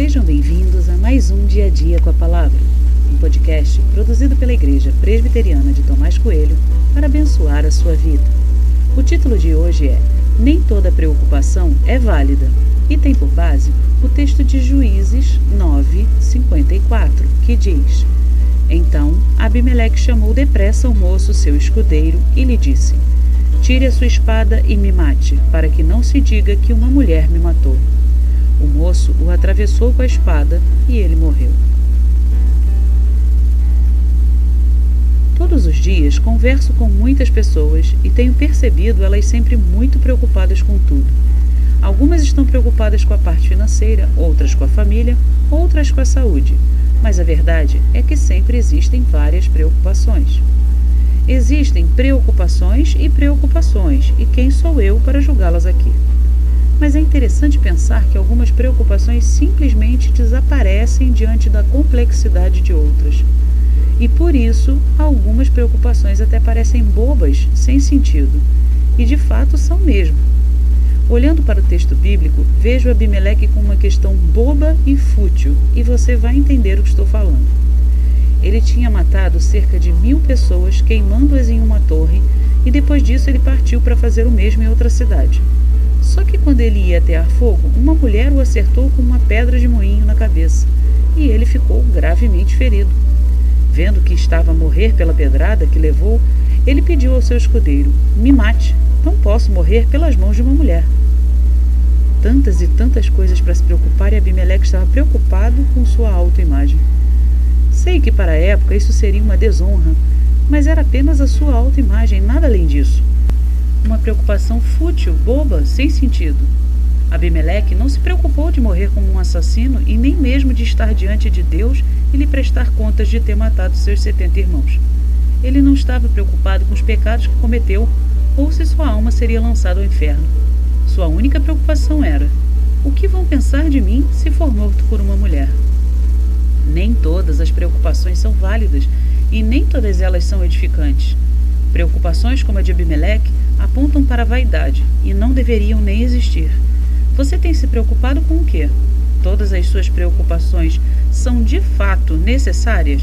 Sejam bem-vindos a mais um Dia a Dia com a Palavra, um podcast produzido pela Igreja Presbiteriana de Tomás Coelho para abençoar a sua vida. O título de hoje é Nem toda preocupação é válida e tem por base o texto de Juízes 9:54, que diz: Então Abimeleque chamou depressa o moço, seu escudeiro, e lhe disse: Tire a sua espada e me mate, para que não se diga que uma mulher me matou. O moço o atravessou com a espada e ele morreu. Todos os dias converso com muitas pessoas e tenho percebido elas sempre muito preocupadas com tudo. Algumas estão preocupadas com a parte financeira, outras com a família, outras com a saúde. Mas a verdade é que sempre existem várias preocupações. Existem preocupações e preocupações, e quem sou eu para julgá-las aqui? Mas é interessante pensar que algumas preocupações simplesmente desaparecem diante da complexidade de outras. E por isso, algumas preocupações até parecem bobas, sem sentido. E de fato são mesmo. Olhando para o texto bíblico, vejo Abimeleque com uma questão boba e fútil, e você vai entender o que estou falando. Ele tinha matado cerca de mil pessoas, queimando-as em uma torre, e depois disso ele partiu para fazer o mesmo em outra cidade. Só que quando ele ia atear fogo, uma mulher o acertou com uma pedra de moinho na cabeça e ele ficou gravemente ferido. Vendo que estava a morrer pela pedrada que levou, ele pediu ao seu escudeiro: Me mate, não posso morrer pelas mãos de uma mulher. Tantas e tantas coisas para se preocupar e Abimeleque estava preocupado com sua autoimagem. Sei que para a época isso seria uma desonra, mas era apenas a sua autoimagem, nada além disso. Uma preocupação fútil, boba, sem sentido. Abimeleque não se preocupou de morrer como um assassino e nem mesmo de estar diante de Deus e lhe prestar contas de ter matado seus setenta irmãos. Ele não estava preocupado com os pecados que cometeu ou se sua alma seria lançada ao inferno. Sua única preocupação era: o que vão pensar de mim se for morto por uma mulher? Nem todas as preocupações são válidas e nem todas elas são edificantes. Preocupações como a de Abimeleque apontam para a vaidade e não deveriam nem existir. Você tem se preocupado com o quê? Todas as suas preocupações são de fato necessárias?